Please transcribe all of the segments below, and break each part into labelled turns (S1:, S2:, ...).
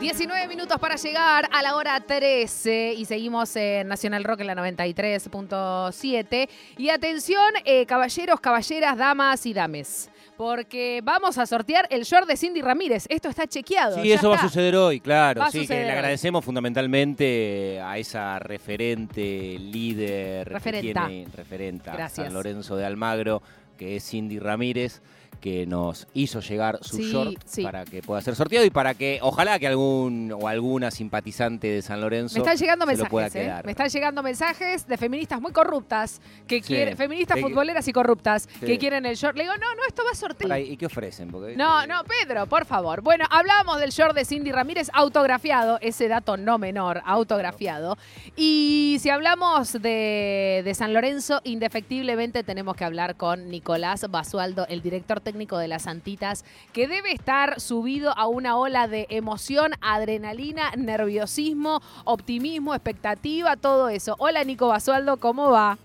S1: 19 minutos para llegar a la hora 13 y seguimos en Nacional Rock en la 93.7. Y atención, eh, caballeros, caballeras, damas y dames. Porque vamos a sortear el short de Cindy Ramírez. Esto está chequeado.
S2: Sí,
S1: ya
S2: eso va a suceder hoy, claro.
S1: Va
S2: sí, que le
S1: hoy.
S2: agradecemos fundamentalmente a esa referente, líder, que
S1: Referenta.
S2: tiene referenta
S1: Gracias.
S2: San Lorenzo de Almagro, que es Cindy Ramírez, que nos hizo llegar su
S1: Sí,
S2: short
S1: sí.
S2: para que pueda ser sorteado y para que ojalá que algún o alguna simpatizante de San Lorenzo
S1: Me están llegando
S2: se lo pueda
S1: mensajes, ¿eh?
S2: quedar.
S1: Me están llegando mensajes de feministas muy corruptas, que
S2: Sí.
S1: quieren, feministas futboleras y corruptas, que quieren el short. Le digo, no, no, esto va a sortear.
S2: ¿Y qué ofrecen? Porque,
S1: No,
S2: eh,
S1: no, Pedro, por favor. Bueno, hablábamos del short de Cindy Ramírez autografiado, ese dato no menor, autografiado. Y si hablamos de, de San Lorenzo, indefectiblemente tenemos que hablar con Nicolás Basualdo, el director técnico de las Antitas, que debe estar subido a una ola de emoción, adrenalina, nerviosismo, optimismo, expectativa, todo eso. Hola Nico Basualdo, ¿cómo va?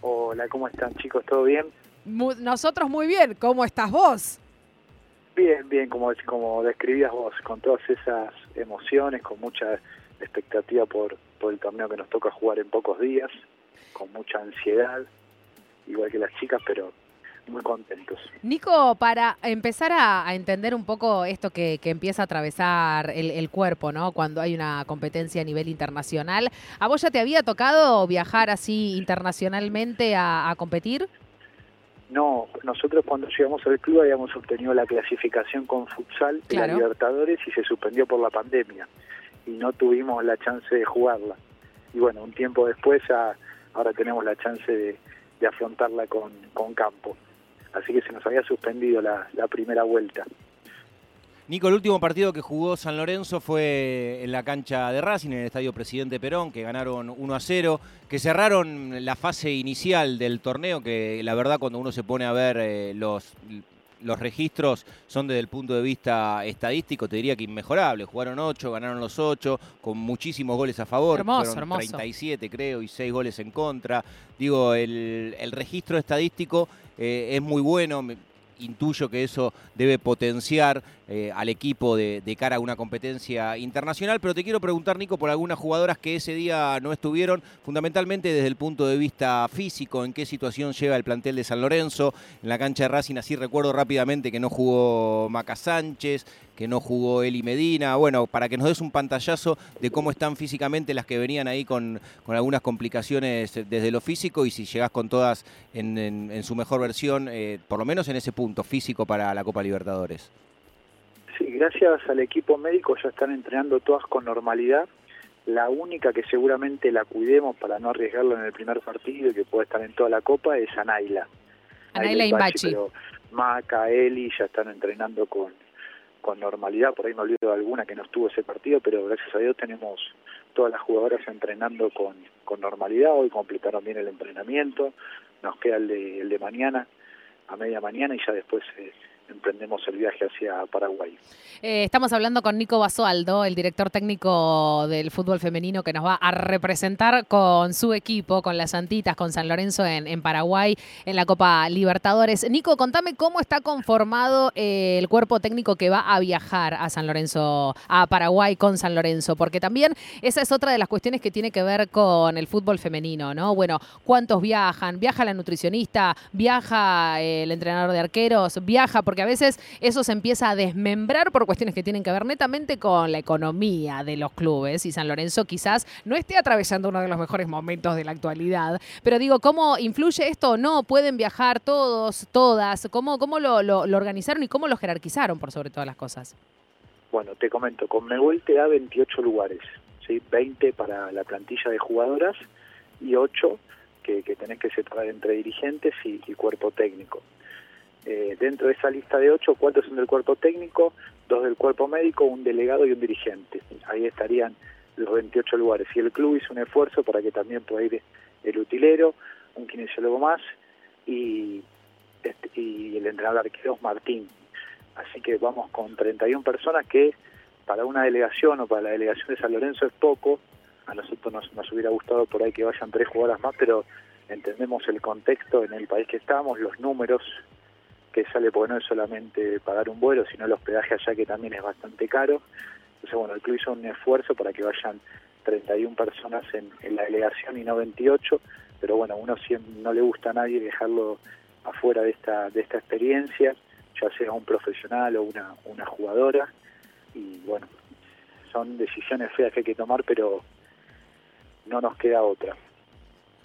S3: Hola, ¿cómo están chicos? ¿Todo bien?
S1: Nosotros muy bien, ¿cómo estás vos?
S3: Bien, bien, como, como describías vos, con todas esas emociones, con mucha expectativa por, por el torneo que nos toca jugar en pocos días, con mucha ansiedad, igual que las chicas, pero muy contentos.
S1: Nico, para empezar a, a entender un poco esto que, que empieza a atravesar el, el cuerpo, ¿no? Cuando hay una competencia a nivel internacional, ¿a vos ya te había tocado viajar así internacionalmente a, a competir?
S3: No, nosotros cuando llegamos al club habíamos obtenido la clasificación con futsal de
S1: Claro.
S3: la Libertadores y se suspendió por la pandemia y no tuvimos la chance de jugarla. Y bueno, un tiempo después ya, ahora tenemos la chance de, de afrontarla con, con campo. Así que se nos había suspendido la, primera vuelta.
S2: Nico, el último partido que jugó San Lorenzo fue en la cancha de Racing, en el Estadio Presidente Perón, que ganaron 1 a 0, que cerraron la fase inicial del torneo, que la verdad cuando uno se pone a ver eh, los, los registros son desde el punto de vista estadístico, te diría que inmejorable. Jugaron 8, ganaron los 8, con muchísimos goles a favor,
S1: Hermoso,
S2: fueron
S1: hermoso.
S2: 37 creo, y 6 goles en contra. Digo, el, el registro estadístico eh, es muy bueno. Intuyo que eso debe potenciar eh, al equipo de, cara a una competencia internacional, pero te quiero preguntar, Nico, por algunas jugadoras que ese día no estuvieron, fundamentalmente desde el punto de vista físico, en qué situación llega el plantel de San Lorenzo, en la cancha de Racing, así recuerdo rápidamente que no jugó Maca Sánchez, que no jugó Eli Medina, bueno, para que nos des un pantallazo de cómo están físicamente las que venían ahí con, algunas complicaciones desde lo físico y si llegás con todas en su mejor versión, eh, por lo menos en ese punto físico para la Copa Libertadores.
S3: Gracias al equipo médico ya están entrenando todas con normalidad. La única que seguramente la cuidemos para no arriesgarlo en el primer partido y que puede estar en toda la copa es Anaila.
S1: Anaila Imbachi.
S3: Pero Maca, Eli ya están entrenando con, con normalidad. Por ahí me olvido de alguna que no estuvo ese partido, pero gracias a Dios tenemos todas las jugadoras entrenando con, con normalidad. Hoy completaron bien el entrenamiento. Nos queda el de, el de mañana, a media mañana, y ya después eh, emprendemos el viaje hacia Paraguay.
S1: Eh, estamos hablando con Nico Basualdo, el director técnico del fútbol femenino que nos va a representar con su equipo, con las Santitas, con San Lorenzo en, Paraguay, en la Copa Libertadores. Nico, contame cómo está conformado eh, el cuerpo técnico que va a viajar a San Lorenzo, a Paraguay con San Lorenzo, porque también esa es otra de las cuestiones que tiene que ver con el fútbol femenino, ¿no? Bueno, ¿cuántos viajan? ¿Viaja la nutricionista? ¿Viaja eh, el entrenador de arqueros? ¿Viaja? Porque a veces eso se empieza a desmembrar por cuestiones que tienen que ver netamente con la economía de los clubes y San Lorenzo quizás no esté atravesando uno de los mejores momentos de la actualidad. Pero digo, ¿cómo influye esto no? ¿Pueden viajar todos, todas? ¿Cómo, cómo lo, organizaron y cómo lo jerarquizaron por sobre todas las cosas?
S3: Bueno, te comento, con Megol te da 28 lugares, ¿sí? 20 para la plantilla de jugadoras y 8 que, que tenés que separar entre dirigentes y cuerpo técnico. Eh, dentro de esa lista de 8, 4 son del cuerpo técnico, 2 del cuerpo médico, un delegado y un dirigente. Ahí estarían los 28 lugares. Y el club hizo un esfuerzo para que también pueda ir el utilero, un kinesiólogo más y, este, y el entrenador arqueros Martín. Así que vamos con 31 personas que para una delegación o para la delegación de San Lorenzo es poco. A nosotros nos, nos hubiera gustado por ahí que vayan tres jugadoras más, pero entendemos el contexto en el país que estamos, los números que sale, porque no es solamente pagar un vuelo, sino el hospedaje allá que también es bastante caro. Entonces, bueno, el club hizo un esfuerzo para que vayan 31 personas en, en la delegación y no 28, pero bueno, uno siempre, no le gusta a nadie dejarlo afuera de esta, de esta experiencia, ya sea un profesional o una, una jugadora, y bueno, son decisiones feas que hay que tomar, pero no nos queda otra.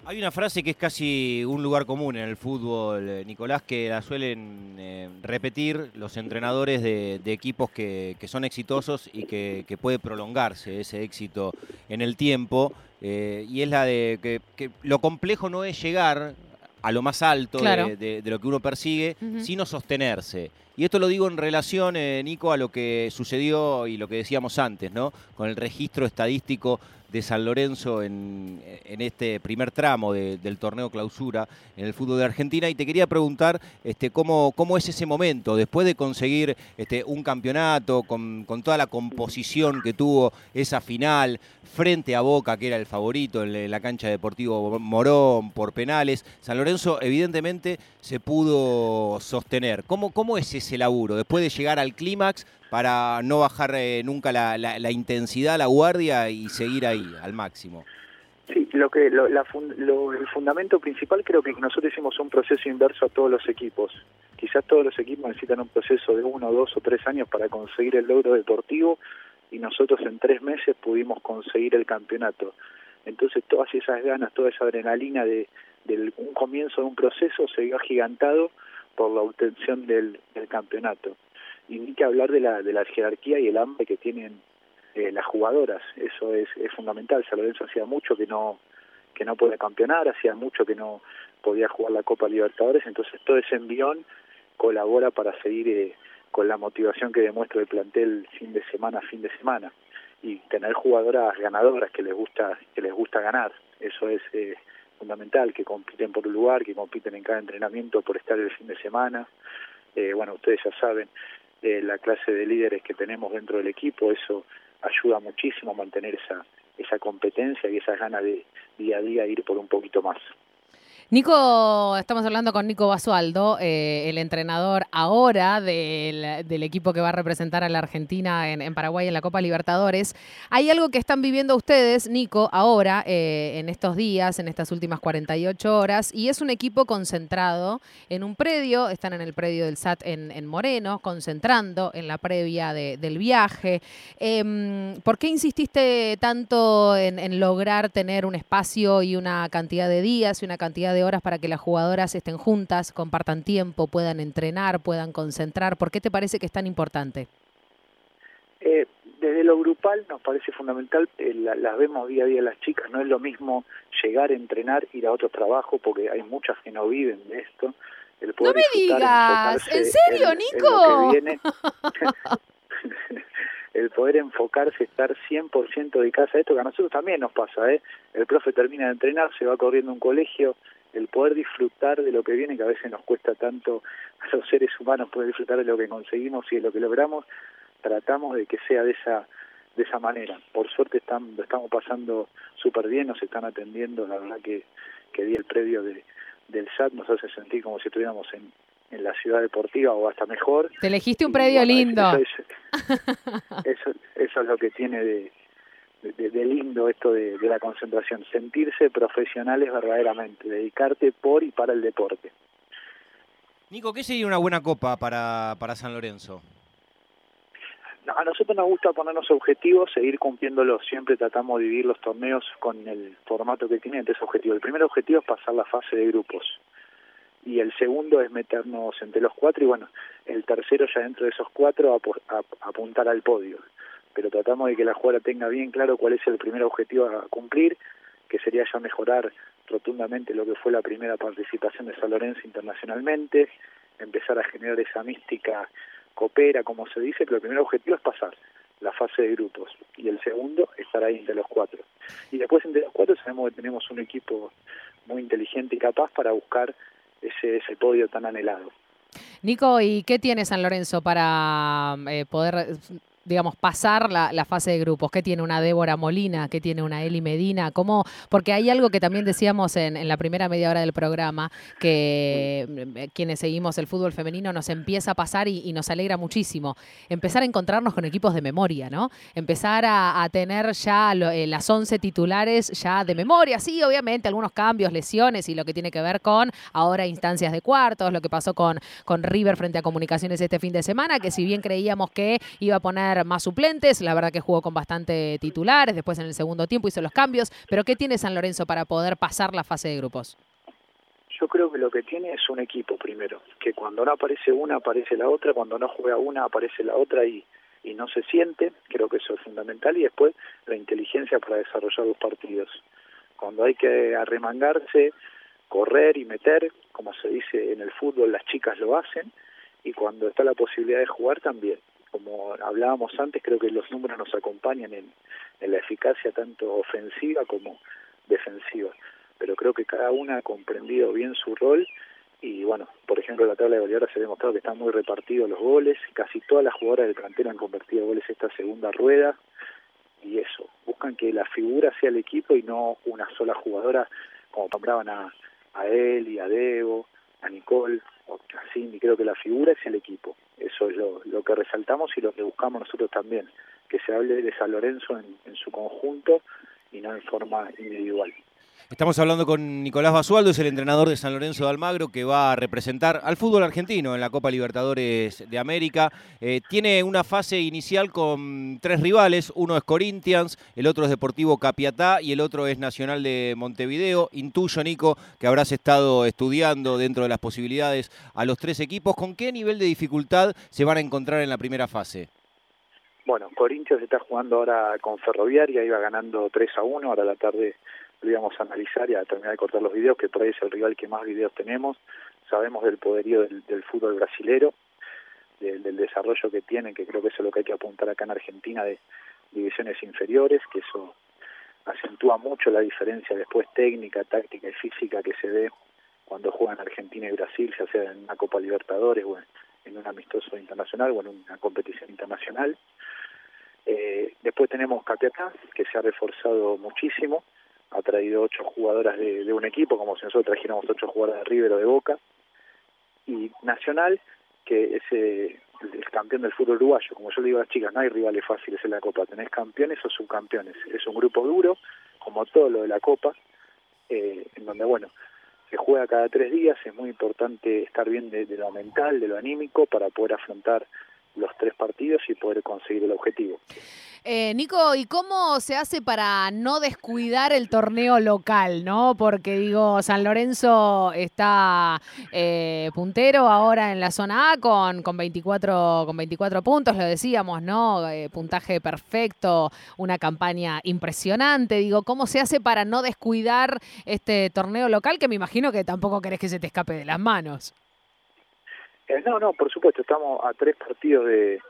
S2: Hay una frase que es casi un lugar común en el fútbol, eh, Nicolás, que la suelen eh, repetir los entrenadores de, equipos que, son exitosos y que, puede prolongarse ese éxito en el tiempo. Eh, y es la de que, lo complejo no es llegar a lo más alto de, lo que uno persigue, sino sostenerse. Y esto lo digo en relación, Nico, a lo que sucedió y lo que decíamos antes, ¿no? Con el registro estadístico de San Lorenzo en, este primer tramo del torneo clausura en el fútbol de Argentina y te quería preguntar este, cómo, cómo es ese momento después de conseguir este, un campeonato con, toda la composición que tuvo esa final frente a Boca que era el favorito en la cancha Deportivo Morón por penales. San Lorenzo evidentemente se pudo sostener. ¿Cómo, cómo es ese laburo después de llegar al clímax para no bajar eh, nunca la, la, intensidad, la guardia y seguir ahí al máximo.
S3: Sí, lo que lo, el fundamento principal creo que nosotros hicimos un proceso inverso a todos los equipos. Quizás todos los equipos necesitan un proceso de uno, dos o tres años para conseguir el logro deportivo y nosotros en tres meses pudimos conseguir el campeonato. Entonces todas esas ganas, toda esa adrenalina de, un comienzo de un proceso se vio agigantado por la obtención del campeonato que hablar de la, de la jerarquía y el hambre que tienen eh, las jugadoras, eso es, es fundamental. San Lorenzo hacía mucho que no que no podía campeonar, hacía mucho que no podía jugar la Copa Libertadores, entonces todo ese envión colabora para seguir eh, con la motivación que demuestra el plantel fin de semana fin de semana y tener jugadoras ganadoras que les gusta que les gusta ganar, eso es eh, fundamental, que compiten por un lugar, que compiten en cada entrenamiento por estar el fin de semana. bueno, ustedes ya saben, la clase de líderes que tenemos dentro del equipo, eso ayuda muchísimo a mantener esa, esa competencia y esa ganas de día a día ir por un poquito más.
S1: Nico, estamos hablando con Nico Basualdo, eh, el entrenador ahora del, equipo que va a representar a la Argentina en, Paraguay en la Copa Libertadores. Hay algo que están viviendo ustedes, Nico, ahora, eh, en estos días, en estas últimas 48 horas, y es un equipo concentrado en un predio, están en el predio del SAT en, Moreno, concentrando en la previa del viaje. Em, ¿Por qué insististe tanto en, en lograr tener un espacio y una cantidad de días y una cantidad de horas para que las jugadoras estén juntas, compartan tiempo, puedan entrenar, puedan concentrar? ¿Por qué te parece que es tan importante?
S3: Eh, desde lo grupal nos parece fundamental, eh, las vemos día a día las chicas, no es lo mismo llegar entrenar, ir a otro trabajo, porque hay muchas que no viven de esto.
S1: El no me digas, ¿en serio, Nico?
S3: el poder enfocarse, estar 100% de casa a esto, que a nosotros también nos pasa, ¿eh? El profe termina de entrenar, se va corriendo a un colegio, el poder disfrutar de lo que viene, que a veces nos cuesta tanto a los seres humanos poder disfrutar de lo que conseguimos y de lo que logramos, tratamos de que sea de esa de esa manera. Por suerte están, lo estamos pasando súper bien, nos están atendiendo, la verdad que, que di el previo de, del SAT nos hace sentir como si estuviéramos en, en la ciudad deportiva o hasta mejor.
S1: Te elegiste un predio lindo.
S3: Eso, eso, es lo que tiene de, de, lindo esto de, la concentración, sentirse profesionales verdaderamente, dedicarte por y para el deporte.
S2: Nico, ¿qué sería una buena copa para, para San Lorenzo?
S3: a nosotros nos gusta ponernos objetivos, seguir cumpliéndolos. Siempre tratamos de vivir los torneos con el formato que tienen tres objetivos. El primer objetivo es pasar la fase de grupos y el segundo es meternos entre los cuatro y bueno, el tercero ya dentro de esos cuatro apuntar al podio. Pero tratamos de que la jugadora tenga bien claro cuál es el primer objetivo a cumplir, que sería ya mejorar rotundamente lo que fue la primera participación de San Lorenzo internacionalmente, empezar a generar esa mística coopera, como se dice, pero el primer objetivo es pasar la fase de grupos y el segundo estar ahí entre los cuatro. Y después entre los cuatro sabemos que tenemos un equipo muy inteligente y capaz para buscar ese, ese podio tan anhelado.
S1: Nico, ¿y qué tiene San Lorenzo para eh, poder digamos, pasar la, fase de grupos? ¿Qué tiene una Débora Molina? ¿Qué tiene una Eli Medina? ¿Cómo? Porque hay algo que también decíamos en, la primera media hora del programa, que eh, quienes seguimos el fútbol femenino nos empieza a pasar y, nos alegra muchísimo. Empezar a encontrarnos con equipos de memoria, ¿no? Empezar a, tener ya eh, las 11 titulares ya de memoria. Sí, obviamente, algunos cambios, lesiones y lo que tiene que ver con ahora instancias de cuartos, lo que pasó con, con River frente a Comunicaciones este fin de semana, que si bien creíamos que iba a poner más suplentes, la verdad que jugó con bastante titulares, después en el segundo tiempo hizo los cambios, pero ¿qué tiene San Lorenzo para poder pasar la fase de grupos?
S3: Yo creo que lo que tiene es un equipo primero, que cuando no aparece una aparece la otra, cuando no juega una aparece la otra y, y no se siente, creo que eso es fundamental, y después la inteligencia para desarrollar los partidos. Cuando hay que arremangarse, correr y meter, como se dice en el fútbol, las chicas lo hacen, y cuando está la posibilidad de jugar también como hablábamos antes, creo que los números nos acompañan en, la eficacia tanto ofensiva como defensiva. Pero creo que cada una ha comprendido bien su rol y bueno, por ejemplo, la tabla de goleadoras se ha demostrado que están muy repartidos los goles, casi todas las jugadoras del plantel han convertido goles esta segunda rueda. Y eso, buscan que la figura sea el equipo y no una sola jugadora, como nombraban a, a él a Debo, a Nicole, a Cindy, creo que la figura es el equipo. Eso es lo, lo que resaltamos y lo que buscamos nosotros también, que se hable de San Lorenzo en, en su conjunto y no en forma individual.
S2: Estamos hablando con Nicolás Basualdo, es el entrenador de San Lorenzo de Almagro, que va a representar al fútbol argentino en la Copa Libertadores de América. Eh, tiene una fase inicial con tres rivales, uno es Corinthians, el otro es Deportivo Capiatá y el otro es Nacional de Montevideo. Intuyo, Nico, que habrás estado estudiando dentro de las posibilidades a los tres equipos. ¿Con qué nivel de dificultad se van a encontrar en la primera fase?
S3: Bueno, Corinthians está jugando ahora con Ferroviaria, iba ganando 3 a 1, ahora la tarde lo íbamos a analizar y a terminar de cortar los videos, que por ahí es el rival que más videos tenemos. Sabemos del poderío del, fútbol brasilero, del, desarrollo que tienen, que creo que eso es lo que hay que apuntar acá en Argentina de divisiones inferiores, que eso acentúa mucho la diferencia después técnica, táctica y física que se ve cuando juegan Argentina y Brasil, ya sea en una Copa Libertadores o en, un amistoso internacional o en una competición internacional. Eh, después tenemos Capiatá, que se ha reforzado muchísimo, ha traído ocho jugadoras de, un equipo, como si nosotros trajéramos ocho jugadoras de River o de Boca, y Nacional, que es eh, el, campeón del fútbol uruguayo. Como yo le digo a las chicas, no hay rivales fáciles en la Copa, tenés campeones o subcampeones. Es un grupo duro, como todo lo de la Copa, eh, en donde, bueno, se juega cada tres días, es muy importante estar bien de lo mental, de lo anímico, para poder afrontar los tres partidos y poder conseguir el objetivo.
S1: Eh, Nico, ¿y cómo se hace para no descuidar el torneo local, no? Porque digo, San Lorenzo está eh, puntero ahora en la zona A con, con, 24, con 24 puntos, lo decíamos, ¿no? Eh, puntaje perfecto, una campaña impresionante. Digo, ¿cómo se hace para no descuidar este torneo local que me imagino que tampoco querés que se te escape de las manos?
S3: No, no, por supuesto, estamos a tres partidos de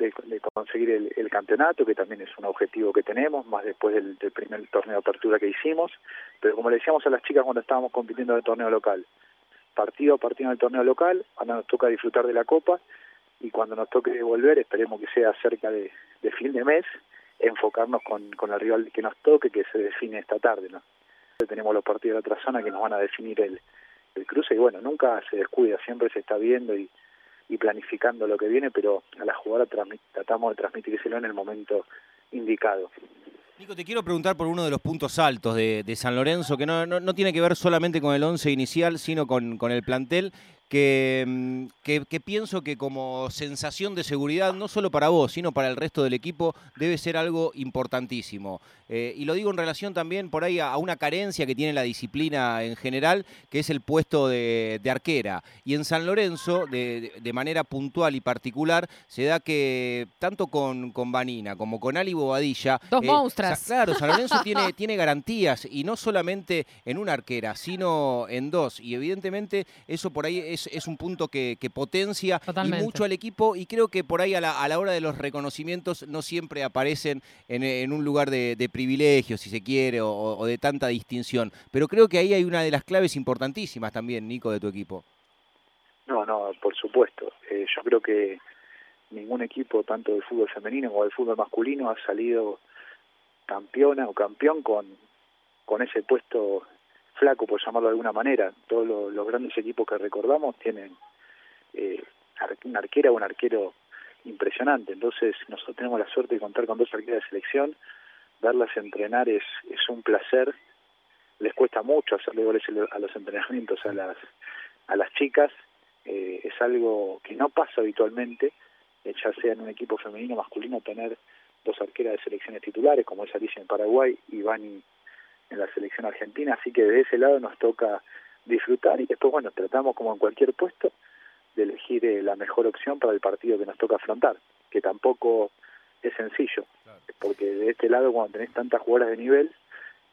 S3: de, conseguir el, campeonato, que también es un objetivo que tenemos, más después del, primer torneo de apertura que hicimos, pero como le decíamos a las chicas cuando estábamos compitiendo en el torneo local, partido a partido en el torneo local, ahora nos toca disfrutar de la Copa, y cuando nos toque volver, esperemos que sea cerca de, fin de mes, enfocarnos con, con el rival que nos toque, que se define esta tarde, ¿no? Tenemos los partidos de otra zona que nos van a definir el, el cruce, y bueno, nunca se descuida, siempre se está viendo y y planificando lo que viene, pero a la jugadora tratamos de transmitírselo en el momento indicado.
S2: Nico, te quiero preguntar por uno de los puntos altos de, San Lorenzo, que no, no, tiene que ver solamente con el once inicial, sino con, con el plantel, Mm, que, que, pienso que como sensación de seguridad, no solo para vos, sino para el resto del equipo, debe ser algo importantísimo. Eh, y lo digo en relación también por ahí a, una carencia que tiene la disciplina en general, que es el puesto de, arquera. Y en San Lorenzo, de, manera puntual y particular, se da que tanto con, con Vanina como con Ali Bobadilla...
S1: Dos eh, monstruos.
S2: Claro, San Lorenzo tiene, tiene garantías, y no solamente en una arquera, sino en dos. Y evidentemente eso por ahí es es, un punto que, potencia mucho al equipo y creo que por ahí a la, hora de los reconocimientos no siempre aparecen en, un lugar de, privilegio, si se quiere, o, de tanta distinción. Pero creo que ahí hay una de las claves importantísimas también, Nico, de tu equipo.
S3: No, no, por supuesto. Eh, yo creo que ningún equipo, tanto del fútbol femenino como del fútbol masculino, ha salido campeona o campeón con, con ese puesto flaco, por llamarlo de alguna manera. Todos los, grandes equipos que recordamos tienen eh, una arquera o un arquero impresionante. Entonces, nosotros tenemos la suerte de contar con dos arqueras de selección. Verlas entrenar es, es un placer. Les cuesta mucho hacerle goles a los entrenamientos a las, a las chicas. Eh, es algo que no pasa habitualmente, eh, ya sea en un equipo femenino o masculino, tener dos arqueras de selecciones titulares, como es Alicia en Paraguay y Vani en la selección argentina. Así que de ese lado nos toca disfrutar y después, bueno, tratamos como en cualquier puesto de elegir eh, la mejor opción para el partido que nos toca afrontar, que tampoco es sencillo, porque de este lado cuando tenés tantas jugadoras de nivel,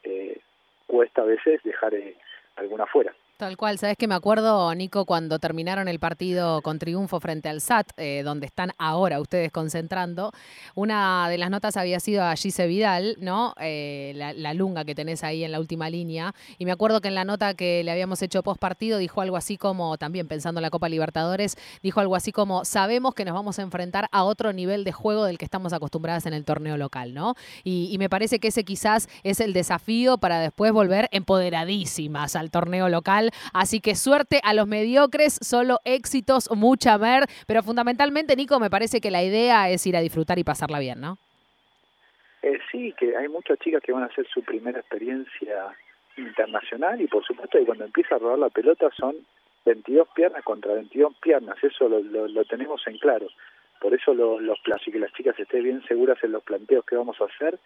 S3: eh, cuesta a veces dejar eh, alguna fuera.
S1: Tal cual, sabes que me acuerdo, Nico, cuando terminaron el partido con triunfo frente al SAT, eh, donde están ahora ustedes concentrando, una de las notas había sido a Gise Vidal, ¿no? Eh, la, lunga que tenés ahí en la última línea. Y me acuerdo que en la nota que le habíamos hecho post partido dijo algo así como, también pensando en la Copa Libertadores, dijo algo así como, sabemos que nos vamos a enfrentar a otro nivel de juego del que estamos acostumbradas en el torneo local, ¿no? Y, y me parece que ese quizás es el desafío para después volver empoderadísimas al torneo local Así que suerte a los mediocres, solo éxitos, mucha ver. Pero fundamentalmente, Nico, me parece que la idea es ir a disfrutar y pasarla bien, ¿no?
S3: Eh, sí, que hay muchas chicas que van a hacer su primera experiencia internacional y por supuesto que cuando empieza a rodar la pelota son 22 piernas contra 22 piernas, eso lo, tenemos en claro. Por eso los plazos y que las chicas estén bien seguras en los planteos que vamos a hacer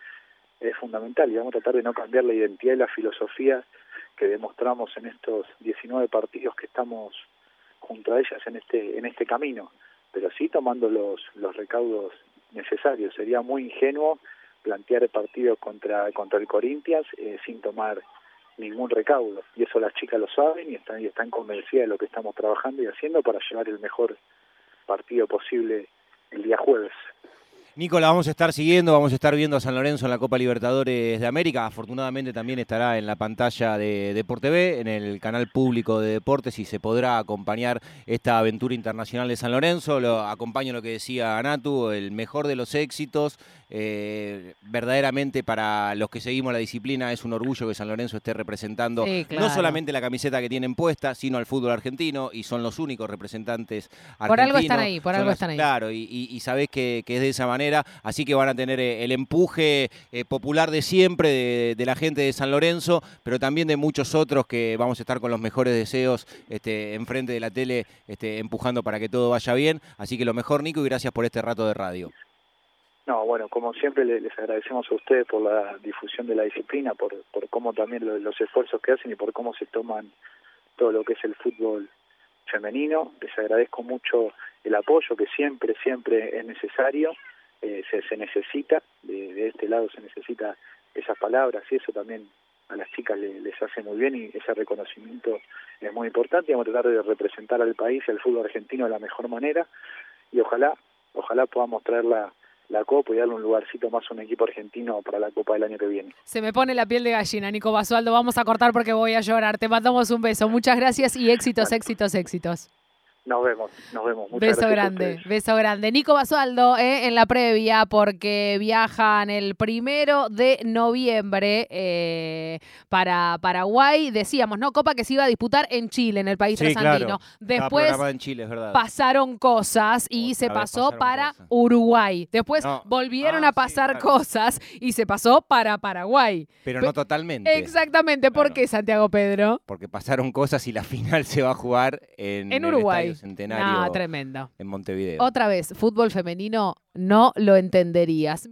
S3: es fundamental y vamos a tratar de no cambiar la identidad y la filosofía que demostramos en estos 19 partidos que estamos junto a ellas en este en este camino, pero sí tomando los los recaudos necesarios. Sería muy ingenuo plantear el partido contra contra el Corinthians eh, sin tomar ningún recaudo y eso las chicas lo saben y están y están convencidas de lo que estamos trabajando y haciendo para llevar el mejor partido posible el día jueves.
S2: Nicolás, vamos a estar siguiendo, vamos a estar viendo a San Lorenzo en la Copa Libertadores de América. Afortunadamente también estará en la pantalla de Deporte B, en el canal público de deportes y se podrá acompañar esta aventura internacional de San Lorenzo. Lo acompaño lo que decía Anatu, el mejor de los éxitos. Eh, verdaderamente para los que seguimos la disciplina es un orgullo que San Lorenzo esté representando no solamente la camiseta que tienen puesta, sino al fútbol argentino y son los únicos representantes argentinos.
S1: Por algo están ahí, por algo están ahí.
S2: Claro, y, y, sabés que, que es de esa manera así que van a tener eh, el empuje eh, popular de siempre de, la gente de San Lorenzo, pero también de muchos otros que vamos a estar con los mejores deseos este, enfrente de la tele, este, empujando para que todo vaya bien. Así que lo mejor, Nico, y gracias por este rato de radio.
S3: No, bueno, como siempre les agradecemos a ustedes por la difusión de la disciplina, por, por cómo también los esfuerzos que hacen y por cómo se toman todo lo que es el fútbol femenino. Les agradezco mucho el apoyo que siempre, siempre es necesario. Eh, se, necesita, de, este lado se necesita esas palabras y eso también a las chicas les hace muy bien y ese reconocimiento es muy importante. Vamos a tratar de representar al país y al fútbol argentino de la mejor manera y ojalá, ojalá podamos traer la, la Copa y darle un lugarcito más a un equipo argentino para la Copa del año que viene.
S1: Se me pone la piel de gallina, Nico Basualdo. Vamos a cortar porque voy a llorar. Te mandamos un beso. Muchas gracias y éxitos, éxitos, éxitos.
S3: Nos vemos, nos vemos. Muchas
S1: beso grande, beso grande. Nico Basualdo eh, en la previa porque viajan el primero de noviembre eh, para Paraguay. Decíamos, ¿no? Copa que se iba a disputar en Chile, en el país sí, Después pasaron cosas y se pasó para Uruguay. Después volvieron ah, a pasar cosas y se pasó para Paraguay.
S2: Pero no totalmente.
S1: Exactamente. ¿Por qué, Santiago Pedro?
S2: Porque pasaron cosas y la final se va a jugar en, en Uruguay. Centenario
S1: tremendo.
S2: en Montevideo.
S1: Otra vez, fútbol femenino no lo entenderías.